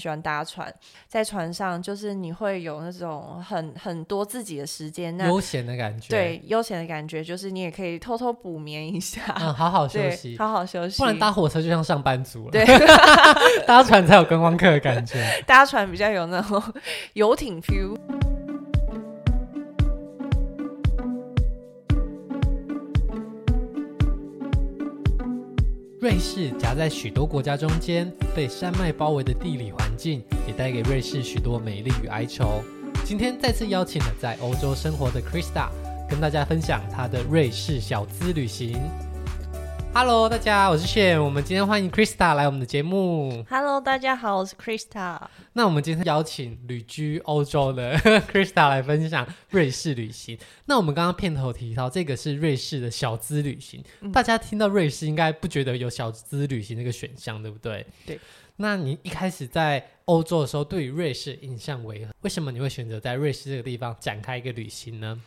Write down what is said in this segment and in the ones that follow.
喜欢搭船，在船上就是你会有那种很很多自己的时间，那悠闲的感觉。对，悠闲的感觉就是你也可以偷偷补眠一下，嗯，好好休息，好好休息。不然搭火车就像上班族了，对，搭船才有观光客的感觉，搭船比较有那种游艇 feel。士夹在许多国家中间，被山脉包围的地理环境，也带给瑞士许多美丽与哀愁。今天再次邀请了在欧洲生活的 Krista，跟大家分享她的瑞士小资旅行。Hello，大家，我是 Shane。我们今天欢迎 Krista 来我们的节目。Hello，大家好，我是 Krista。那我们今天邀请旅居欧洲的 Krista 来分享瑞士旅行。那我们刚刚片头提到，这个是瑞士的小资旅行。嗯、大家听到瑞士，应该不觉得有小资旅行这个选项，对不对？对。那你一开始在欧洲的时候，对于瑞士印象为何？为什么你会选择在瑞士这个地方展开一个旅行呢？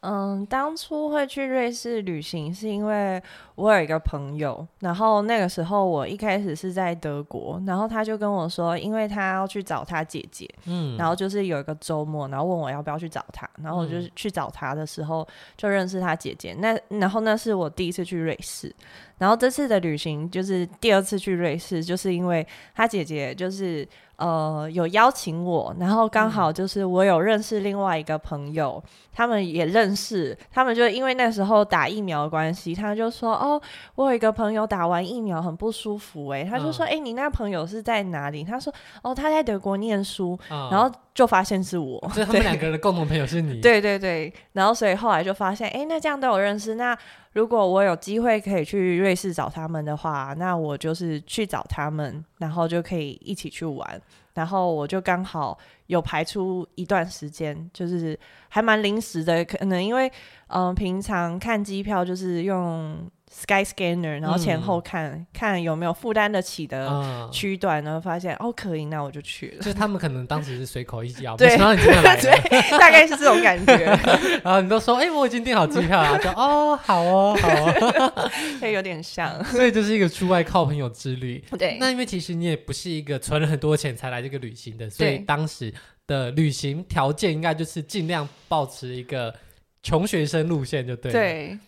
嗯，当初会去瑞士旅行，是因为我有一个朋友，然后那个时候我一开始是在德国，然后他就跟我说，因为他要去找他姐姐，嗯，然后就是有一个周末，然后问我要不要去找他，然后我就去找他的时候就认识他姐姐，那然后那是我第一次去瑞士，然后这次的旅行就是第二次去瑞士，就是因为他姐姐就是。呃，有邀请我，然后刚好就是我有认识另外一个朋友，嗯、他们也认识，他们就因为那时候打疫苗的关系，他就说哦，我有一个朋友打完疫苗很不舒服，哎，他就说，哎、嗯，你那朋友是在哪里？他说，哦，他在德国念书，嗯、然后就发现是我，所以他们两个人的共同朋友是你，对对对，然后所以后来就发现，哎，那这样都有认识，那。如果我有机会可以去瑞士找他们的话，那我就是去找他们，然后就可以一起去玩。然后我就刚好有排出一段时间，就是还蛮临时的，可能因为嗯、呃，平常看机票就是用。Sky Scanner，然后前后看、嗯、看有没有负担得起的区段，然后发现哦可以，那我就去了。就他们可能当时是随口一讲，对，然后你真的来了，对，大概是这种感觉。然后你都说，哎、欸，我已经订好机票了，就哦，好哦，好哦，以有点像。所以就是一个出外靠朋友之旅。对，那因为其实你也不是一个存了很多钱才来这个旅行的，所以当时的旅行条件应该就是尽量保持一个穷学生路线，就对了。对。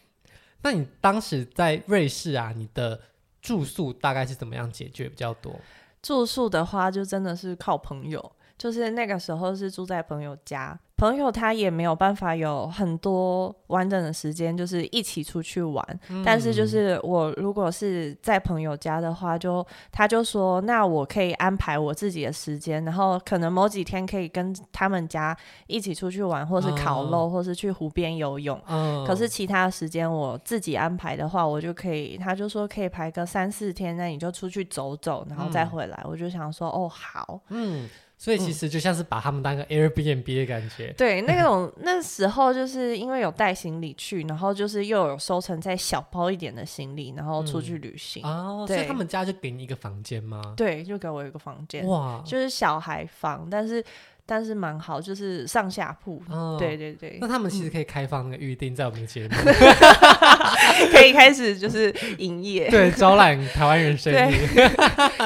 那你当时在瑞士啊，你的住宿大概是怎么样解决比较多？住宿的话，就真的是靠朋友，就是那个时候是住在朋友家。朋友他也没有办法有很多完整的时间，就是一起出去玩。嗯、但是就是我如果是在朋友家的话，就他就说，那我可以安排我自己的时间，然后可能某几天可以跟他们家一起出去玩，或是烤肉，嗯、或是去湖边游泳。嗯、可是其他的时间我自己安排的话，我就可以，他就说可以排个三四天，那你就出去走走，然后再回来。嗯、我就想说，哦，好，嗯。所以其实就像是把他们当个 Airbnb 的感觉。嗯、对，那种 那时候就是因为有带行李去，然后就是又有收成再小包一点的行李，然后出去旅行。嗯、哦，以他们家就给你一个房间吗？对，就给我一个房间。哇，就是小孩房，但是。但是蛮好，就是上下铺，哦、对对对。那他们其实可以开放那个预定在我们的节目，可以开始就是营业，对，招揽台湾人生意，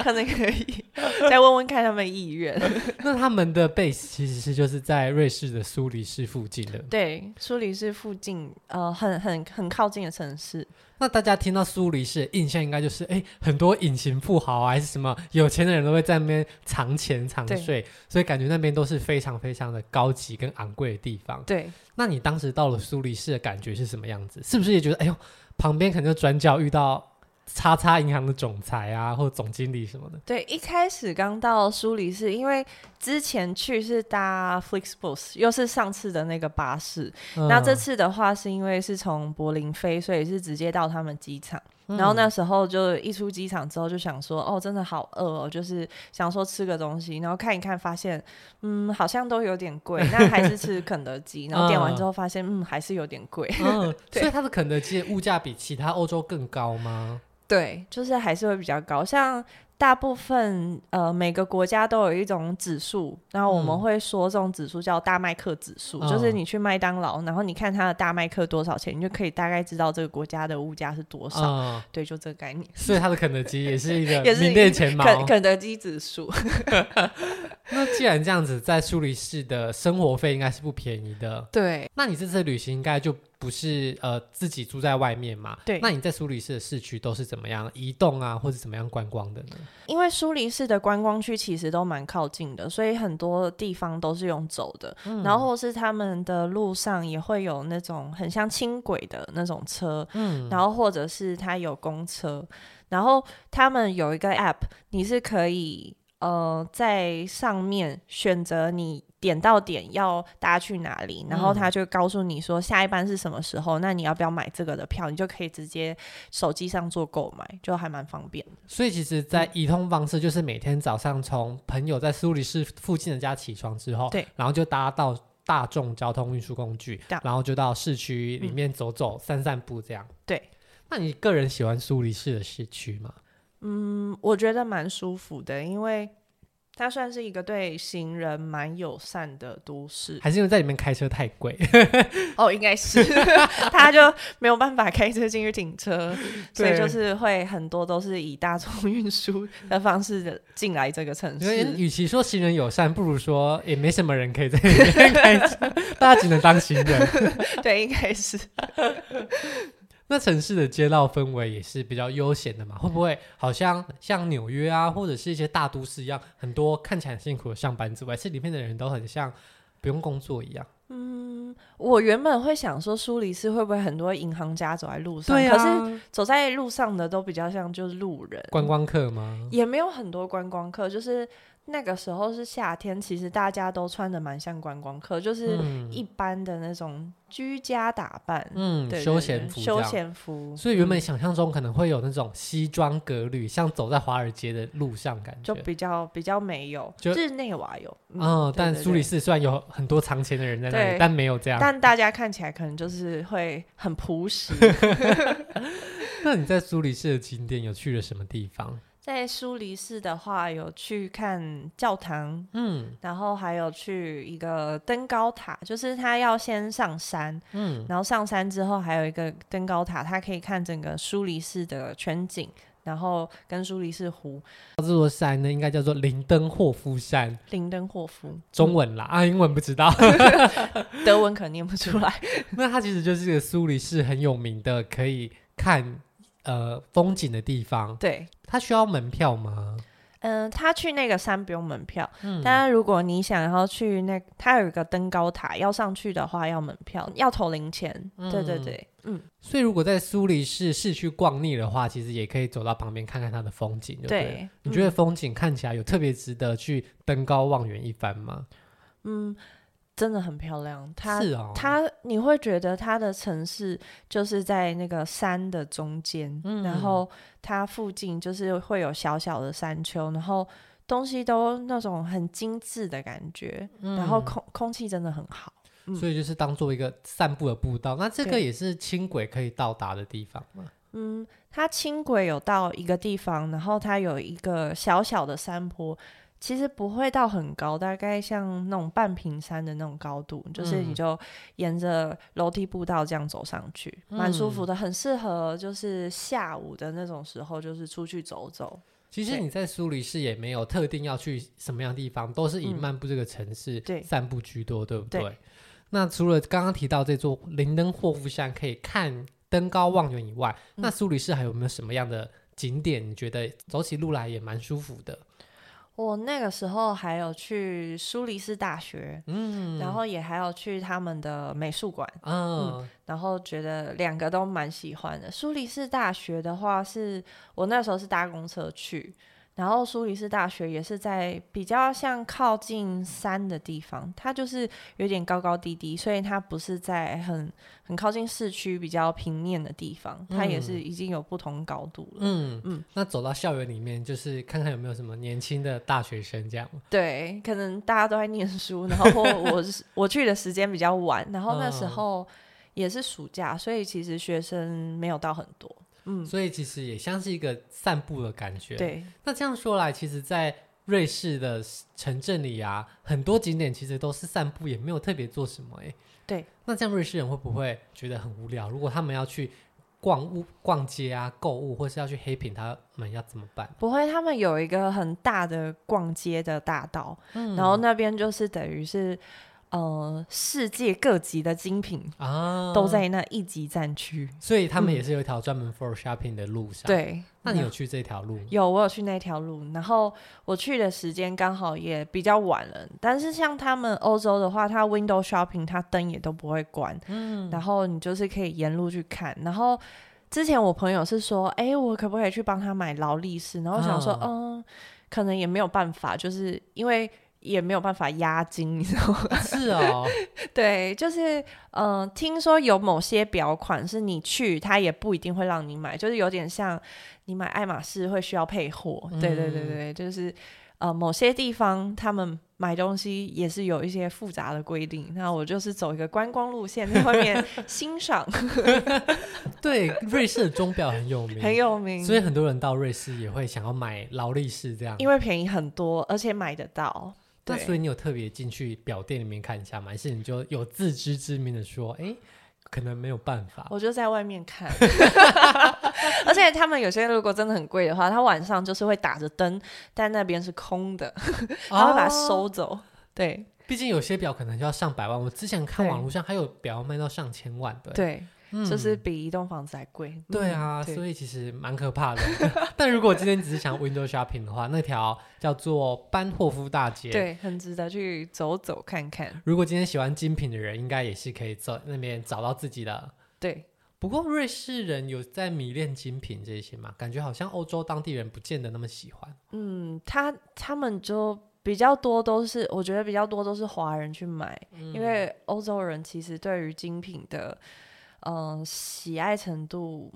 可能可以再问问看他们意愿。那他们的 base 其实是就是在瑞士的苏黎世附近的，对，苏黎世附近，呃，很很很靠近的城市。那大家听到苏黎世的印象应该就是，哎，很多隐形富豪啊，还是什么有钱的人都会在那边藏钱藏税，所以感觉那边都是非常非常的高级跟昂贵的地方。对，那你当时到了苏黎世的感觉是什么样子？是不是也觉得，哎呦，旁边可能就转角遇到？叉叉银行的总裁啊，或者总经理什么的。对，一开始刚到苏黎世，因为之前去是搭 Flixbus，又是上次的那个巴士。嗯、那这次的话，是因为是从柏林飞，所以是直接到他们机场。嗯、然后那时候就一出机场之后，就想说，哦，真的好饿哦，就是想说吃个东西，然后看一看，发现，嗯，好像都有点贵，那还是吃肯德基。然后点完之后发现，嗯，还是有点贵。嗯，所以它的肯德基的物价比其他欧洲更高吗？对，就是还是会比较高，像。大部分呃每个国家都有一种指数，然后我们会说这种指数叫大麦克指数，嗯、就是你去麦当劳，然后你看它的大麦克多少钱，你就可以大概知道这个国家的物价是多少。嗯、对，就这个概念。所以它的肯德基也是一个名列前茅。肯肯德基指数。那既然这样子，在苏黎世的生活费应该是不便宜的。对。那你这次旅行应该就不是呃自己住在外面嘛？对。那你在苏黎世的市区都是怎么样移动啊，或者怎么样观光的呢？因为苏黎世的观光区其实都蛮靠近的，所以很多地方都是用走的。嗯。然后是他们的路上也会有那种很像轻轨的那种车。嗯。然后或者是它有公车，然后他们有一个 app，你是可以。呃，在上面选择你点到点要搭去哪里，然后他就告诉你说下一班是什么时候，嗯、那你要不要买这个的票？你就可以直接手机上做购买，就还蛮方便的。所以其实，在移通方式就是每天早上从朋友在苏黎世附近的家起床之后，对，然后就搭到大众交通运输工具，然后就到市区里面走走、嗯、散散步这样。对，那你个人喜欢苏黎世的市区吗？嗯，我觉得蛮舒服的，因为它算是一个对行人蛮友善的都市。还是因为在里面开车太贵？哦，应该是，他就没有办法开车进去停车，所以就是会很多都是以大众运输的方式进来这个城市。因为与其说行人友善，不如说也没什么人可以在里面 开车，大家只能当行人。对，应该是。那城市的街道氛围也是比较悠闲的嘛？会不会好像像纽约啊，或者是一些大都市一样，很多看起来很辛苦的上班族，还是里面的人都很像不用工作一样？嗯，我原本会想说，苏黎世会不会很多银行家走在路上？对啊，可是走在路上的都比较像就是路人，观光客吗？也没有很多观光客，就是。那个时候是夏天，其实大家都穿的蛮像观光客，就是一般的那种居家打扮，嗯，对对对，休闲服，休闲服。所以原本想象中可能会有那种西装革履，嗯、像走在华尔街的路上感觉，就比较比较没有，就日内瓦有，嗯，嗯，但苏黎世虽然有很多藏钱的人在那里，但没有这样，但大家看起来可能就是会很朴实。那你在苏黎世的景点有去了什么地方？在苏黎世的话，有去看教堂，嗯，然后还有去一个登高塔，就是他要先上山，嗯，然后上山之后还有一个登高塔，他可以看整个苏黎世的全景，然后跟苏黎世湖。这座山呢，应该叫做林登霍夫山。林登霍夫，中文啦，嗯、啊，英文不知道，德文可能念不出来。那它其实就是一个苏黎世很有名的，可以看。呃，风景的地方，对，他需要门票吗？嗯、呃，他去那个山不用门票，嗯，但是如果你想要去那，他有一个登高塔，要上去的话要门票，要投零钱。嗯、对对对，嗯。所以如果在苏黎世市区逛腻的话，其实也可以走到旁边看看它的风景，对，对。你觉得风景看起来有特别值得去登高望远一番吗？嗯。真的很漂亮，它是哦，它你会觉得它的城市就是在那个山的中间，嗯、然后它附近就是会有小小的山丘，然后东西都那种很精致的感觉，嗯、然后空空气真的很好，嗯、所以就是当做一个散步的步道。那这个也是轻轨可以到达的地方吗？嗯，它轻轨有到一个地方，然后它有一个小小的山坡。其实不会到很高，大概像那种半平山的那种高度，嗯、就是你就沿着楼梯步道这样走上去，蛮、嗯、舒服的，很适合就是下午的那种时候，就是出去走走。其实你在苏黎世也没有特定要去什么样的地方，都是以漫步这个城市散步居多，嗯、对，对不对？对，那除了刚刚提到这座林登霍夫山可以看登高望远以外，嗯、那苏黎世还有没有什么样的景点？你觉得走起路来也蛮舒服的？我那个时候还有去苏黎世大学，嗯，然后也还有去他们的美术馆，哦、嗯，然后觉得两个都蛮喜欢的。苏黎世大学的话是，是我那时候是搭公车去。然后苏黎世大学也是在比较像靠近山的地方，它就是有点高高低低，所以它不是在很很靠近市区比较平面的地方，它也是已经有不同高度了。嗯嗯，嗯那走到校园里面，就是看看有没有什么年轻的大学生这样。对，可能大家都在念书，然后 我我去的时间比较晚，然后那时候也是暑假，所以其实学生没有到很多。嗯，所以其实也像是一个散步的感觉。对，那这样说来，其实，在瑞士的城镇里啊，很多景点其实都是散步，也没有特别做什么哎。对，那这样瑞士人会不会觉得很无聊？如果他们要去逛物、逛街啊、购物，或是要去黑品，他们要怎么办？不会，他们有一个很大的逛街的大道，嗯、然后那边就是等于是。呃，世界各级的精品啊，都在那一级战区，所以他们也是有一条专门 for shopping 的路上。嗯、对，那你有去这条路？有，我有去那条路。然后我去的时间刚好也比较晚了，但是像他们欧洲的话，它 window shopping 它灯也都不会关，嗯，然后你就是可以沿路去看。然后之前我朋友是说，哎、欸，我可不可以去帮他买劳力士？然后我想说，嗯、呃，可能也没有办法，就是因为。也没有办法押金，你知道吗？是哦，对，就是嗯、呃，听说有某些表款是你去，他也不一定会让你买，就是有点像你买爱马仕会需要配货。嗯、对对对对，就是呃，某些地方他们买东西也是有一些复杂的规定。那我就是走一个观光路线，在外面欣赏。对，瑞士的钟表很有名，很有名，所以很多人到瑞士也会想要买劳力士这样，因为便宜很多，而且买得到。那所以你有特别进去表店里面看一下吗？还是你就有自知之明的说，哎、欸，可能没有办法。我就在外面看，而且他们有些如果真的很贵的话，他晚上就是会打着灯，但那边是空的，他会把它收走。哦、对，毕竟有些表可能就要上百万。我之前看网络上还有表卖到上千万的。对。就是比一栋房子还贵，嗯。对啊，嗯、对，所以其实蛮可怕的。但如果今天只是想 window shopping 的话，那条叫做班霍夫大街，对，很值得去走走看看。如果今天喜欢精品的人，应该也是可以走那边找到自己的。对，不过瑞士人有在迷恋精品这些吗？感觉好像欧洲当地人不见得那么喜欢。嗯，他他们就比较多都是，我觉得比较多都是华人去买，嗯、因为欧洲人其实对于精品的。嗯、呃，喜爱程度，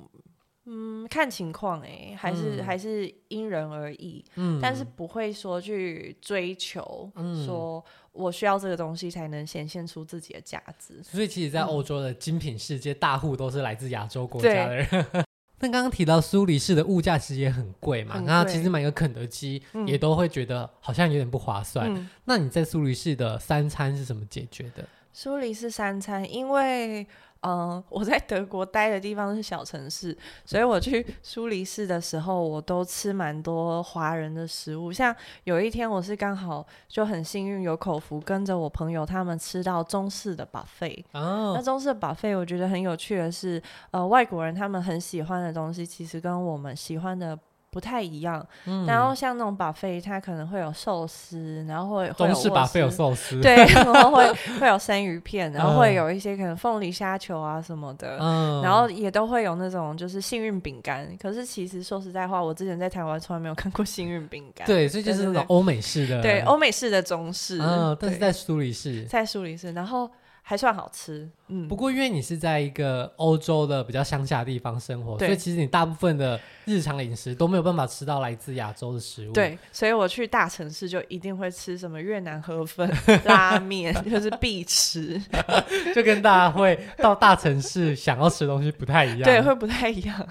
嗯，看情况哎，还是、嗯、还是因人而异。嗯，但是不会说去追求，嗯、说我需要这个东西才能显现出自己的价值。所以，其实，在欧洲的精品世界，嗯、大户都是来自亚洲国家的人。那刚刚提到苏黎世的物价其实也很贵嘛，那其实买个肯德基也都会觉得好像有点不划算。嗯、那你在苏黎世的三餐是怎么解决的？苏黎世三餐，因为。嗯，我在德国待的地方是小城市，所以我去苏黎世的时候，我都吃蛮多华人的食物。像有一天，我是刚好就很幸运有口福，跟着我朋友他们吃到中式的 buffet。哦，那中式的 buffet 我觉得很有趣的是，呃，外国人他们很喜欢的东西，其实跟我们喜欢的。不太一样，嗯、然后像那种 buffet，它可能会有寿司，然后会会有 buffet 有寿司，对，然后会 会有生鱼片，然后会有一些可能凤梨虾球啊什么的，嗯、然后也都会有那种就是幸运饼干。可是其实说实在话，我之前在台湾从来没有看过幸运饼干。对，所以就是那种欧美式的，对，欧美式的中式。嗯，但是在苏黎世，在苏黎世，然后。还算好吃，嗯。不过因为你是在一个欧洲的比较乡下的地方生活，所以其实你大部分的日常饮食都没有办法吃到来自亚洲的食物。对，所以我去大城市就一定会吃什么越南河粉、拉面，就是必吃。就跟大家会 到大城市想要吃的东西不太一样，对，会不太一样。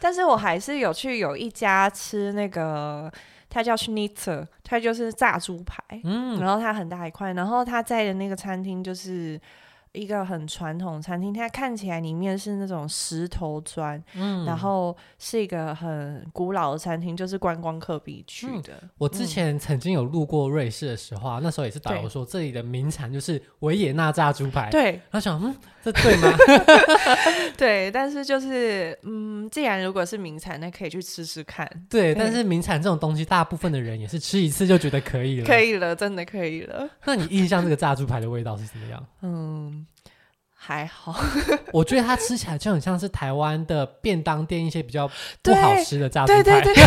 但是我还是有去有一家吃那个。它叫 schnitzer，它就是炸猪排，嗯，然后它很大一块，然后它在的那个餐厅就是。一个很传统餐厅，它看起来里面是那种石头砖，嗯，然后是一个很古老的餐厅，就是观光客必去的。嗯、我之前曾经有路过瑞士的时候啊，嗯、那时候也是导游说这里的名产就是维也纳炸猪排，对，然后想，嗯，这对吗？对，但是就是，嗯，既然如果是名产，那可以去吃吃看。对，但是名产这种东西，大部分的人也是吃一次就觉得可以了，可以了，真的可以了。那你印象这个炸猪排的味道是怎么样？嗯。还好，我觉得它吃起来就很像是台湾的便当店一些比较 不好吃的炸猪排，对 对对，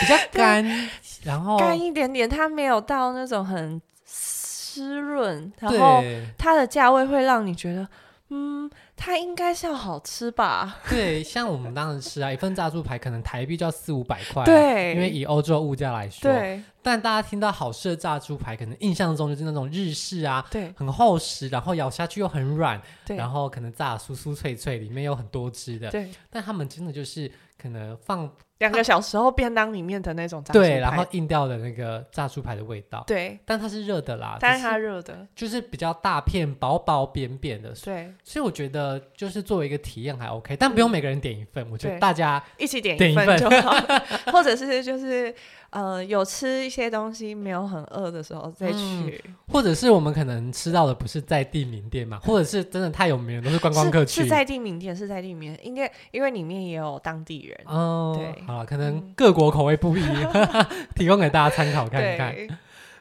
比较干，然后干一点点，它没有到那种很湿润，然后它的价位会让你觉得，嗯。它应该是要好吃吧？对，像我们当时吃啊，一份炸猪排可能台币就要四五百块，对，因为以欧洲物价来说，对。但大家听到好吃的炸猪排，可能印象中就是那种日式啊，对，很厚实，然后咬下去又很软，对，然后可能炸酥酥脆脆，里面有很多汁的，对。但他们真的就是可能放。两个小时后便当里面的那种炸猪排，对，然后硬掉的那个炸猪排的味道，对，但它是热的啦，但是它热的，就是比较大片、薄薄扁扁的，对，所以我觉得就是作为一个体验还 OK，但不用每个人点一份，我觉得大家一起点一份就好，或者是就是呃有吃一些东西没有很饿的时候再去，或者是我们可能吃到的不是在地名店嘛，或者是真的太有名了，都是观光客去，是在地名店，是在地名店，应该因为里面也有当地人，哦，对。啊，可能各国口味不一，嗯、提供给大家参考看看。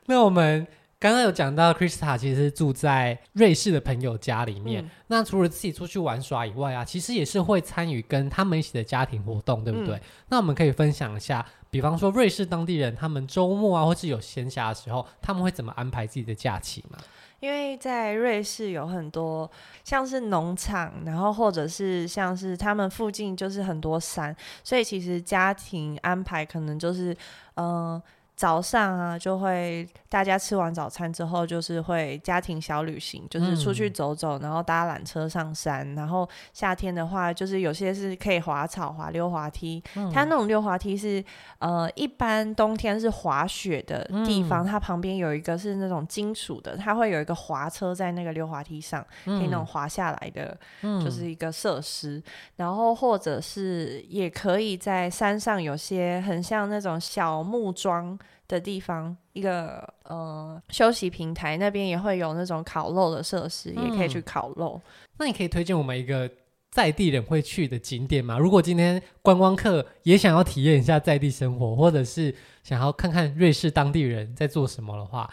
那我们刚刚有讲到，Krista 其实住在瑞士的朋友家里面。嗯、那除了自己出去玩耍以外啊，其实也是会参与跟他们一起的家庭活动，对不对？嗯、那我们可以分享一下，比方说瑞士当地人他们周末啊，或是有闲暇的时候，他们会怎么安排自己的假期吗？因为在瑞士有很多像是农场，然后或者是像是他们附近就是很多山，所以其实家庭安排可能就是嗯。早上啊，就会大家吃完早餐之后，就是会家庭小旅行，就是出去走走，然后搭缆车上山。然后夏天的话，就是有些是可以滑草、滑溜滑梯。它那种溜滑梯是呃，一般冬天是滑雪的地方，它旁边有一个是那种金属的，它会有一个滑车在那个溜滑梯上，可以那种滑下来的，就是一个设施。然后或者是也可以在山上有些很像那种小木桩的地方，一个呃休息平台，那边也会有那种烤肉的设施，嗯、也可以去烤肉。那你可以推荐我们一个在地人会去的景点吗？如果今天观光客也想要体验一下在地生活，或者是想要看看瑞士当地人在做什么的话。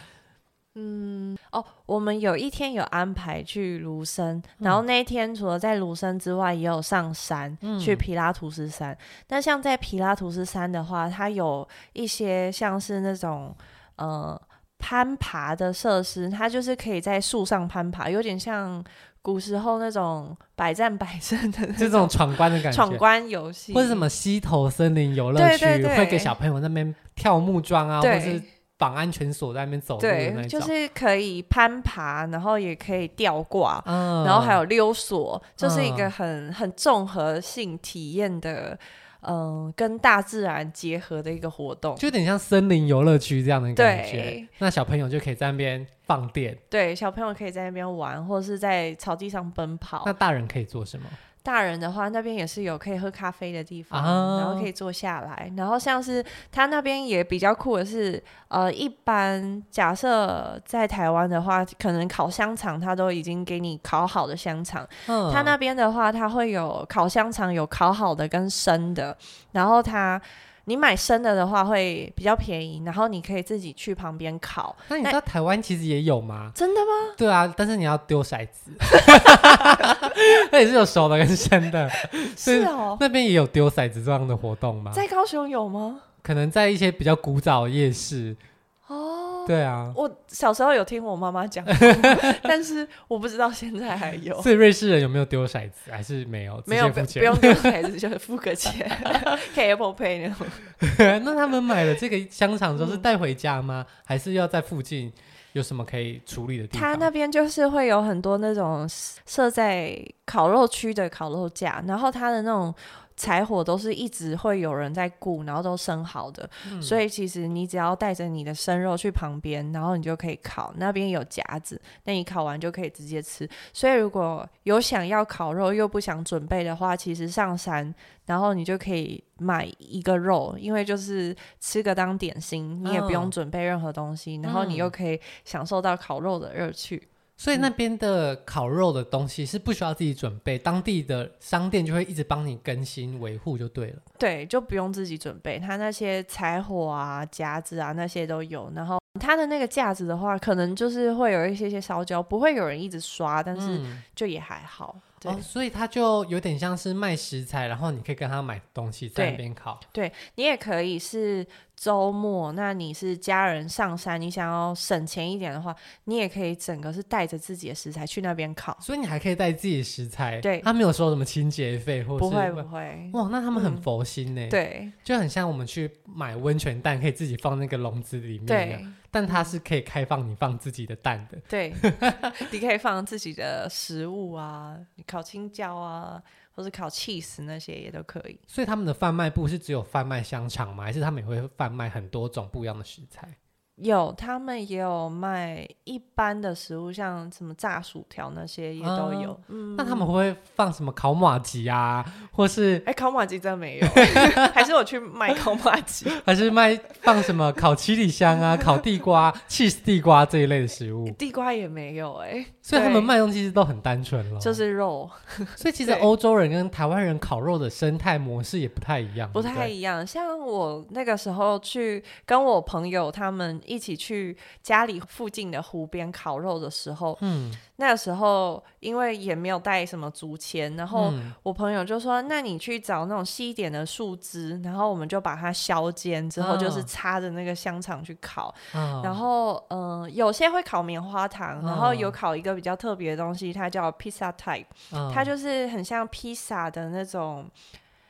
嗯哦，我们有一天有安排去庐山，嗯、然后那一天除了在庐山之外，也有上山、嗯、去皮拉图斯山。那像在皮拉图斯山的话，它有一些像是那种呃攀爬的设施，它就是可以在树上攀爬，有点像古时候那种百战百胜的这种闯关的感觉，闯关游戏，或者什么溪头森林游乐区，对对对，会给小朋友那边跳木桩啊，对或是。绑安全锁在那边走，对，就是可以攀爬，然后也可以吊挂，嗯、然后还有溜索，就是一个很很综合性体验的，嗯、呃，跟大自然结合的一个活动，就有点像森林游乐区这样的感觉。那小朋友就可以在那边放电，对，小朋友可以在那边玩，或者是在草地上奔跑。那大人可以做什么？大人的话，那边也是有可以喝咖啡的地方，啊、然后可以坐下来。然后像是他那边也比较酷的是，呃，一般假设在台湾的话，可能烤香肠他都已经给你烤好的香肠。嗯，他那边的话，他会有烤香肠，有烤好的跟生的。然后他。你买生的的话会比较便宜，然后你可以自己去旁边烤。那你知道台湾其实也有吗？真的吗？对啊，但是你要丢骰子。那也是有熟的跟生的。是哦。那边也有丢骰子这样的活动吗？在高雄有吗？可能在一些比较古早的夜市。哦，对啊，我小时候有听我妈妈讲，但是我不知道现在还有。所以瑞士人有没有丢骰子？还是没有？没有，不用丢骰子，就是付个钱，可以 Apple Pay 那种。那他们买了这个香肠之后是带回家吗？嗯、还是要在附近有什么可以处理的地方？他那边就是会有很多那种设在烤肉区的烤肉架，然后他的那种。柴火都是一直会有人在顾，然后都生好的，嗯、所以其实你只要带着你的生肉去旁边，然后你就可以烤。那边有夹子，那你烤完就可以直接吃。所以如果有想要烤肉又不想准备的话，其实上山，然后你就可以买一个肉，因为就是吃个当点心，你也不用准备任何东西，哦、然后你又可以享受到烤肉的乐趣。所以那边的烤肉的东西是不需要自己准备，当地的商店就会一直帮你更新维护就对了。对，就不用自己准备，它那些柴火啊、夹子啊那些都有。然后它的那个架子的话，可能就是会有一些些烧焦，不会有人一直刷，但是就也还好。对哦，所以它就有点像是卖食材，然后你可以跟他买东西在那边烤。对，对你也可以是周末，那你是家人上山，你想要省钱一点的话，你也可以整个是带着自己的食材去那边烤。所以你还可以带自己的食材，对，他没有收什么清洁费，或是不会不会。哇，那他们很佛心呢、嗯。对，就很像我们去买温泉蛋，可以自己放那个笼子里面。对，但它是可以开放你放自己的蛋的。对，你可以放自己的食物啊，烤青椒啊。或是烤 cheese 那些也都可以，所以他们的贩卖部是只有贩卖香肠吗？还是他们也会贩卖很多种不一样的食材？有，他们也有卖一般的食物，像什么炸薯条那些也都有。啊、嗯，那他们会不会放什么烤马吉啊，或是？哎、欸，烤马吉真的没有，还是我去卖烤马吉？还是卖放什么烤七里香啊、烤地瓜、cheese 地瓜这一类的食物？地瓜也没有哎、欸，所以他们卖东西都很单纯了，就是肉。所以其实欧洲人跟台湾人烤肉的生态模式也不太一样，不太一样。像我那个时候去跟我朋友他们。一起去家里附近的湖边烤肉的时候，嗯，那个时候因为也没有带什么竹签，然后我朋友就说：“那你去找那种细一点的树枝，然后我们就把它削尖之后，就是插着那个香肠去烤。哦、然后，嗯、呃，有些会烤棉花糖，然后有烤一个比较特别的东西，它叫 pizza type，、哦、它就是很像披萨的那种。”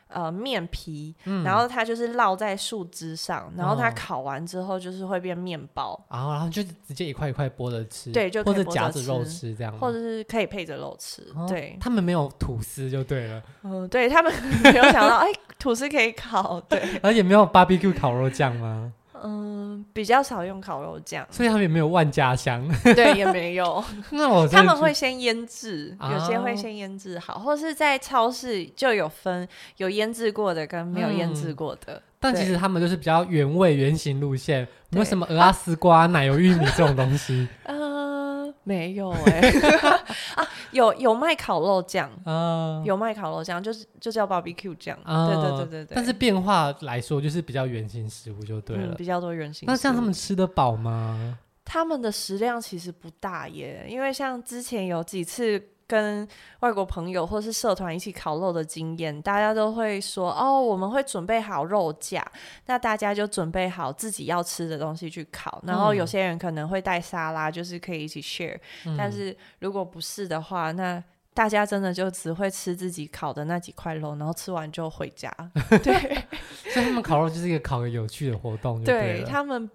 呃，面皮，嗯、然后它就是烙在树枝上，然后它烤完之后就是会变面包，然后然后就直接一块一块剥着吃，对，就或者夹着肉吃这样，或者是可以配着肉吃，哦、对。他们没有吐司就对了，嗯，对他们没有想到，哎，吐司可以烤，对，而且没有 barbecue 烤肉酱吗？嗯，比较少用烤肉酱，所以他们也没有万家香，对，也没有。那我他们会先腌制，啊、有些会先腌制好，或是在超市就有分有腌制过的跟没有腌制过的。嗯、但其实他们就是比较原味原型路线，没有什么鹅啊丝瓜、啊、奶油玉米这种东西。没有哎、欸，啊，有有卖烤肉酱，啊，有卖烤肉酱，就是就叫 barbecue 酱，嗯、对对对对对。但是变化来说，就是比较圆形食物就对了，嗯、比较多圆形。那像他们吃得饱吗？他们的食量其实不大耶，因为像之前有几次。跟外国朋友或是社团一起烤肉的经验，大家都会说哦，我们会准备好肉架，那大家就准备好自己要吃的东西去烤。然后有些人可能会带沙拉，就是可以一起 share。嗯。但是如果不是的话，那大家真的就只会吃自己烤的那几块肉，然后吃完就回家。对，所以他们烤肉就是一个烤个有趣的活动对，对他们。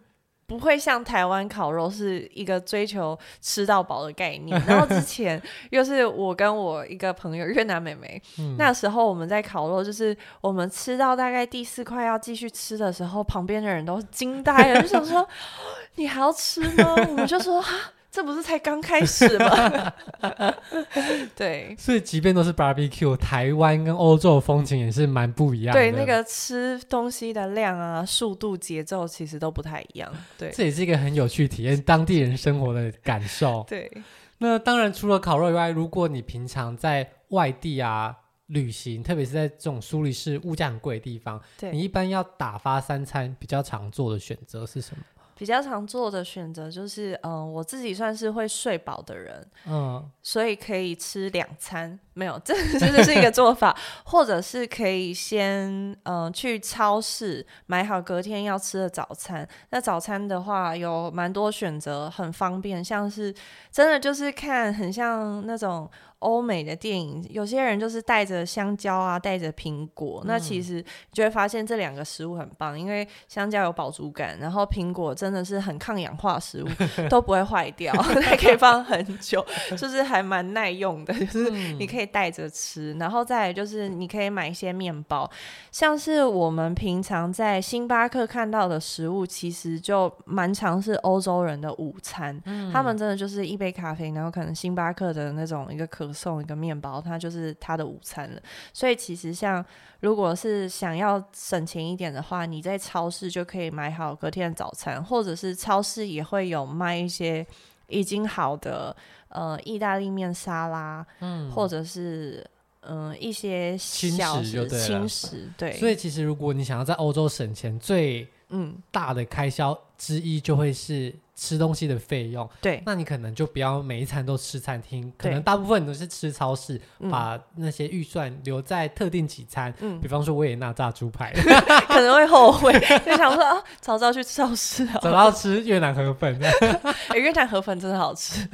不会像台湾烤肉是一个追求吃到饱的概念，然后之前又是我跟我一个朋友越南妹妹，嗯、那时候我们在烤肉，就是我们吃到大概第四块要继续吃的时候，旁边的人都惊呆了，就想说 你还要吃吗？我们就说哈。这不是才刚开始吗？对，所以即便都是 barbecue，台湾跟欧洲的风情也是蛮不一样的。对，那个吃东西的量啊、速度、节奏其实都不太一样。对，这也是一个很有趣体验当地人生活的感受。对，那当然除了烤肉以外，如果你平常在外地啊旅行，特别是在这种苏黎世物价很贵的地方，对你一般要打发三餐比较常做的选择是什么？比较常做的选择就是，嗯、呃，我自己算是会睡饱的人，嗯，所以可以吃两餐，没有，这这是一个做法，或者是可以先，嗯、呃，去超市买好隔天要吃的早餐。那早餐的话有蛮多选择，很方便，像是真的就是看很像那种。欧美的电影，有些人就是带着香蕉啊，带着苹果。嗯、那其实就会发现这两个食物很棒，因为香蕉有饱足感，然后苹果真的是很抗氧化食物，都不会坏掉，还可以放很久，就是还蛮耐用的。就是你可以带着吃，然后再来就是你可以买一些面包，像是我们平常在星巴克看到的食物，其实就蛮常是欧洲人的午餐。嗯、他们真的就是一杯咖啡，然后可能星巴克的那种一个可。送一个面包，它就是他的午餐了。所以其实像如果是想要省钱一点的话，你在超市就可以买好隔天的早餐，或者是超市也会有卖一些已经好的呃意大利面沙拉，嗯，或者是嗯、呃、一些小轻食，轻食对。所以其实如果你想要在欧洲省钱，最嗯大的开销之一就会是。吃东西的费用，对，那你可能就不要每一餐都吃餐厅，可能大部分都是吃超市，嗯、把那些预算留在特定几餐，嗯，比方说维也纳炸猪排，可能会后悔，就想说啊，早知道去超市，早知道吃越南河粉，欸、越南河粉真的好吃，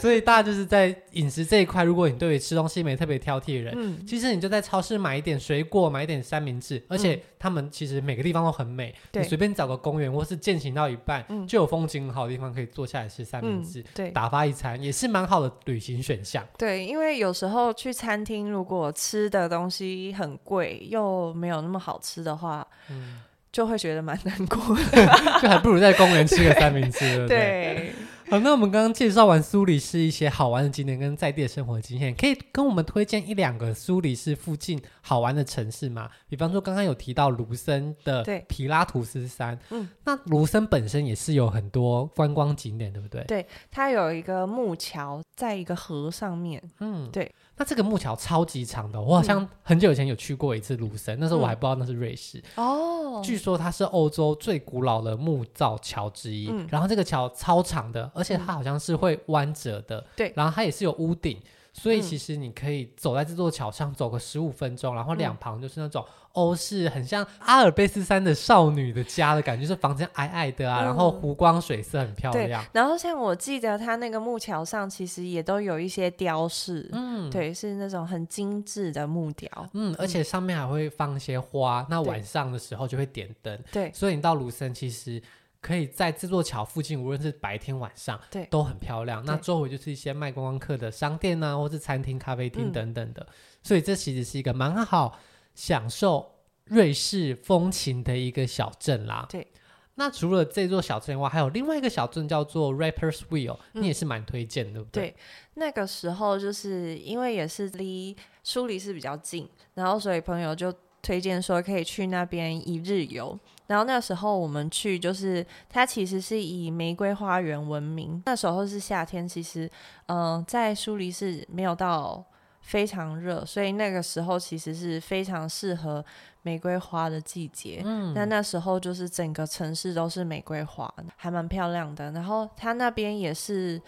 所以大家就是在饮食这一块，如果你对于吃东西没特别挑剔的人，嗯，其实你就在超市买一点水果，买一点三明治，而且他们其实每个地方都很美，对、你，随便找个公园或是健行到一半，嗯，就有风景很好的地方可以坐下来吃三明治，嗯、对，打发一餐也是蛮好的旅行选项。对，因为有时候去餐厅，如果吃的东西很贵，又没有那么好吃的话，嗯，就会觉得蛮难过的，就还不如在公园吃个三明治，对对？对。好，那我们刚刚介绍完苏黎世一些好玩的景点跟在地的生活经验，可以跟我们推荐一两个苏黎世附近好玩的城市吗？比方说刚刚有提到卢森的皮拉图斯山，嗯，那卢森本身也是有很多观光景点，对不对？对，它有一个木桥在一个河上面，嗯，对。那这个木桥超级长的，我好像很久以前有去过一次卢森，嗯，那时候我还不知道那是瑞士。哦。据说它是欧洲最古老的木造桥之一，嗯，然后这个桥超长的，而且它好像是会弯折的，对，嗯，然后它也是有屋顶。所以其实你可以走在这座桥上走个十五分钟，然后两旁就是那种欧式，很像阿尔卑斯山的少女的家的感觉，就是房间矮矮的啊，然后湖光水色很漂亮。然后像我记得它那个木桥上其实也都有一些雕饰，嗯，对，是那种很精致的木雕，嗯，而且上面还会放一些花，那晚上的时候就会点灯，对，所以你到卢森其实。可以在这座桥附近，无论是白天晚上，对，都很漂亮。那周围就是一些卖观光客的商店啊，或是餐厅、咖啡厅等等的。嗯，所以这其实是一个蛮好享受瑞士风情的一个小镇啦。对。那除了这座小镇以外，还有另外一个小镇叫做 Rapper's Wheel，嗯，你也是蛮推荐的，对不对？对，那个时候就是因为也是离苏黎世比较近，然后所以朋友就推荐说可以去那边一日游。然后那时候我们去，就是它其实是以玫瑰花园闻名。那时候是夏天，其实嗯、呃，在苏黎世没有到非常热，所以那个时候其实是非常适合玫瑰花的季节。嗯，那那时候就是整个城市都是玫瑰花，还蛮漂亮的。然后它那边也是。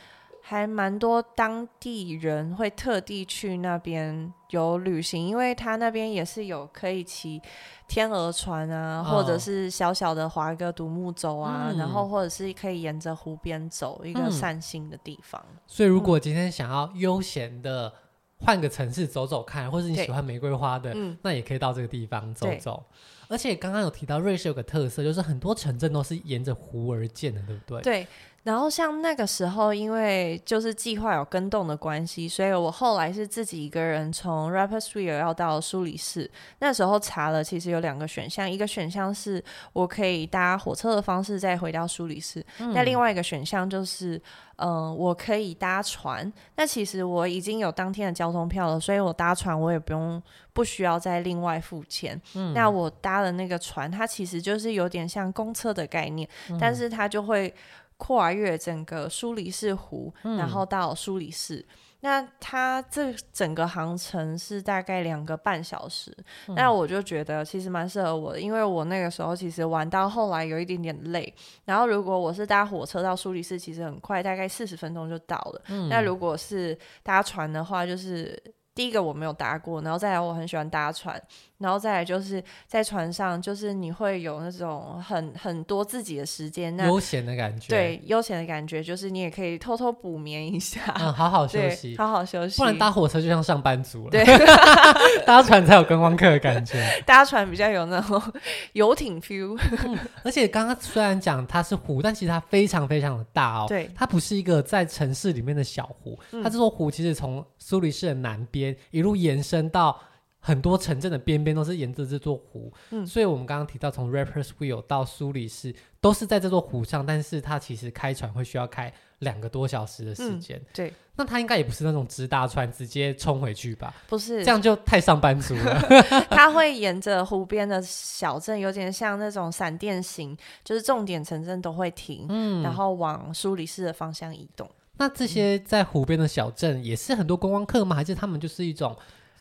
还蛮多当地人会特地去那边有旅行，因为他那边也是有可以骑天鹅船啊，哦、或者是小小的划个独木舟啊、嗯，然后或者是可以沿着湖边走一个散心的地方。嗯、所以，如果今天想要悠闲的换个城市走走看，或是你喜欢玫瑰花的，那也可以到这个地方走走。而且刚刚有提到瑞士有个特色，就是很多城镇都是沿着湖而建的，对不对？对。然后像那个时候，因为就是计划有跟动的关系，所以我后来是自己一个人从 Rapper's Wheel 要到苏黎世。那时候查了，其实有两个选项，一个选项是我可以搭火车的方式再回到苏黎世，嗯，那另外一个选项就是，嗯、呃，我可以搭船。那其实我已经有当天的交通票了，所以我搭船我也不用不需要再另外付钱。嗯，那我搭的那个船，它其实就是有点像公车的概念，嗯，但是它就会。跨越整个苏黎世湖，然后到苏黎世。嗯，那它这整个航程是大概两个半小时。嗯。那我就觉得其实蛮适合我的，因为我那个时候其实玩到后来有一点点累。然后如果我是搭火车到苏黎世，其实很快，大概四十分钟就到了。嗯。那如果是搭船的话，就是。第一个我没有搭过，然后再来我很喜欢搭船，然后再来就是在船上，就是你会有那种很很多自己的时间，那悠闲的感觉。对，悠闲的感觉就是你也可以偷偷补眠一下，嗯，好好 休息，好好休息。不然搭火车就像上班族了，对，搭船才有观光客的感觉，搭船比较有那种 游艇 feel。嗯，而且刚刚虽然讲它是湖，但其实它非常非常的大哦，对，它不是一个在城市里面的小湖，嗯，它这座湖其实从苏黎世的南边。一路延伸到很多城镇的边边，都是沿着这座湖。嗯，所以我们刚刚提到，从 Rapper's Wheel 到苏黎世都是在这座湖上，但是它其实开船会需要开两个多小时的时间。嗯，对，那它应该也不是那种直达船直接冲回去吧？不是，这样就太上班族了。它会沿着湖边的小镇，有点像那种闪电型，就是重点城镇都会停，嗯，然后往苏黎世的方向移动。那这些在湖边的小镇也是很多观光客吗？还是他们就是一种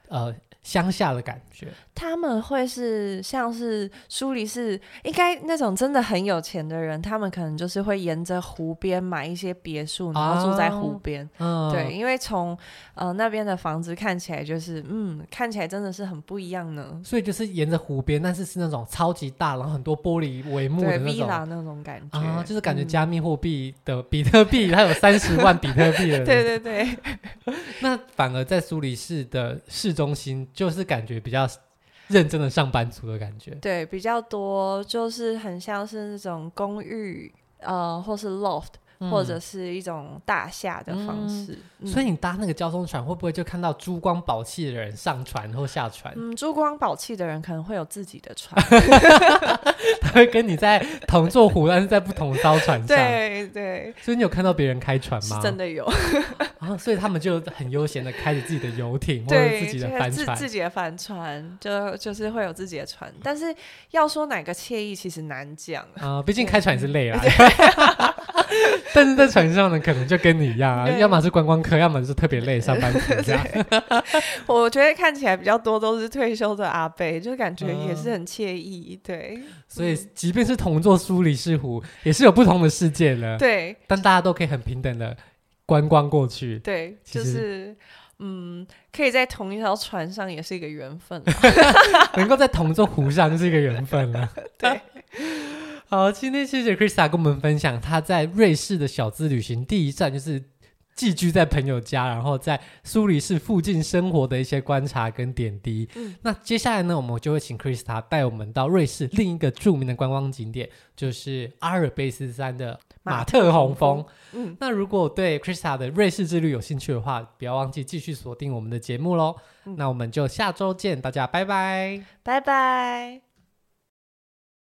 呃乡下的感觉。他们会是像是苏黎世，应该那种真的很有钱的人，他们可能就是会沿着湖边买一些别墅，然后住在湖边。哦、对，因为从呃那边的房子看起来就是，嗯，看起来真的是很不一样呢。所以就是沿着湖边，但是是那种超级大，然后很多玻璃帷幕的那种那种感觉啊，就是感觉加密货币的 比特币，它、嗯、有三十万比特币的。对对对。那反而在苏黎世的市中心，就是感觉比较。认真的上班族的感觉，对，比较多，就是很像是那种公寓，呃，或是 loft。或者是一种大厦的方式，嗯嗯、所以你搭那个交通船会不会就看到珠光宝气的人上船或下船？嗯，珠光宝气的人可能会有自己的船，他会跟你在同座湖，但是在不同艘船上。对对。所以你有看到别人开船吗？真的有。啊，所以他们就很悠闲的开着自己的游艇或者自己的帆船，自己的帆船就就是会有自己的船，但是要说哪个惬意，其实难讲啊。毕竟开船也是累啊。但是在船上呢，可能就跟你一样啊，要么是观光客，要么是特别累上班族这样。我觉得看起来比较多都是退休的阿伯，就感觉也是很惬意。对，所以即便是同座苏黎世湖，也是有不同的世界的。对，但大家都可以很平等的观光过去。对，就是嗯，可以在同一条船上也是一个缘分，能够在同座湖上就是一个缘分了。对。好，今天谢谢 Krista 跟我们分享她在瑞士的小资旅行，第一站就是寄居在朋友家，然后在苏黎世附近生活的一些观察跟点滴。嗯，那接下来呢，我们就会请 Krista 带我们到瑞士另一个著名的观光景点，就是阿尔卑斯山的马特洪峰。嗯，那如果对 Krista 的瑞士之旅有兴趣的话，不要忘记继续锁定我们的节目喽。嗯，那我们就下周见，大家拜拜，拜拜。